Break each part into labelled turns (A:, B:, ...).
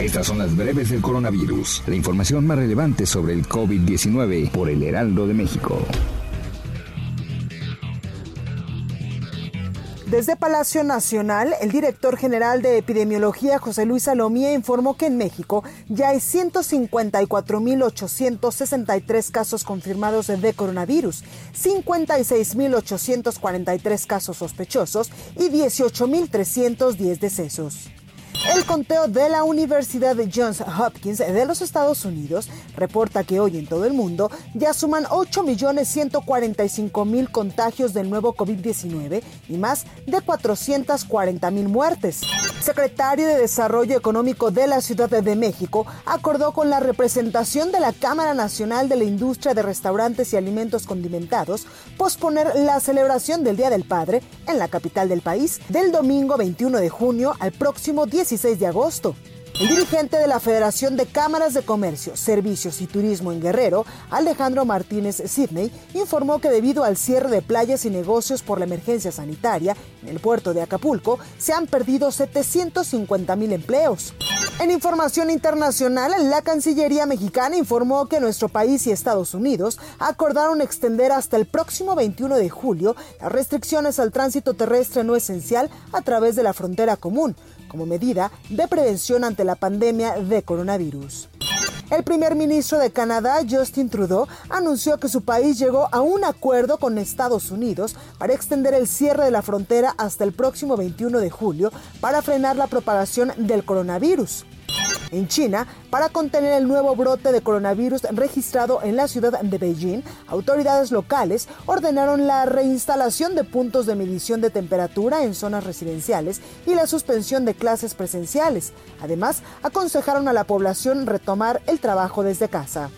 A: Estas son las breves del coronavirus. La información más relevante sobre el COVID-19 por el Heraldo de México.
B: Desde Palacio Nacional, el director general de epidemiología, José Luis Salomía, informó que en México ya hay 154.863 casos confirmados de coronavirus, 56.843 casos sospechosos y 18.310 decesos. El conteo de la Universidad de Johns Hopkins de los Estados Unidos reporta que hoy en todo el mundo ya suman 8.145.000 contagios del nuevo COVID-19 y más de 440.000 muertes. Secretario de Desarrollo Económico de la Ciudad de México acordó con la representación de la Cámara Nacional de la Industria de Restaurantes y Alimentos Condimentados posponer la celebración del Día del Padre en la capital del país del domingo 21 de junio al próximo 10 16 de agosto. El dirigente de la Federación de Cámaras de Comercio, Servicios y Turismo en Guerrero, Alejandro Martínez Sidney, informó que debido al cierre de playas y negocios por la emergencia sanitaria en el puerto de Acapulco, se han perdido 750 mil empleos. En información internacional, la Cancillería mexicana informó que nuestro país y Estados Unidos acordaron extender hasta el próximo 21 de julio las restricciones al tránsito terrestre no esencial a través de la frontera común, como medida de prevención ante la pandemia de coronavirus. El primer ministro de Canadá, Justin Trudeau, anunció que su país llegó a un acuerdo con Estados Unidos para extender el cierre de la frontera hasta el próximo 21 de julio para frenar la propagación del coronavirus en China para contener el nuevo brote de coronavirus registrado en la ciudad de Beijing, autoridades locales ordenaron la reinstalación de puntos de medición de temperatura en zonas residenciales y la suspensión de clases presenciales. Además, aconsejaron a la población retomar el trabajo desde casa.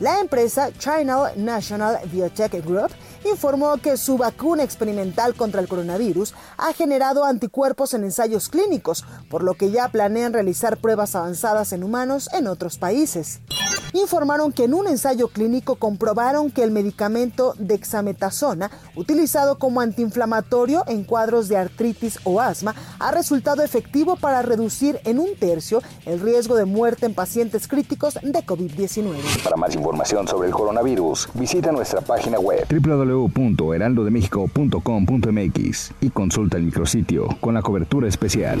B: La empresa China National Biotech Group informó que su vacuna experimental contra el coronavirus ha generado anticuerpos en ensayos clínicos, por lo que ya planean realizar pruebas avanzadas en humanos en otros países. Informaron que en un ensayo clínico comprobaron que el medicamento dexametasona, utilizado como antiinflamatorio en cuadros de artritis o asma, ha resultado efectivo para reducir en un tercio el riesgo de muerte en pacientes críticos de COVID-19.
A: Para más información sobre el coronavirus, visita nuestra página web www.heraldodemexico.com.mx y consulta el micrositio con la cobertura especial.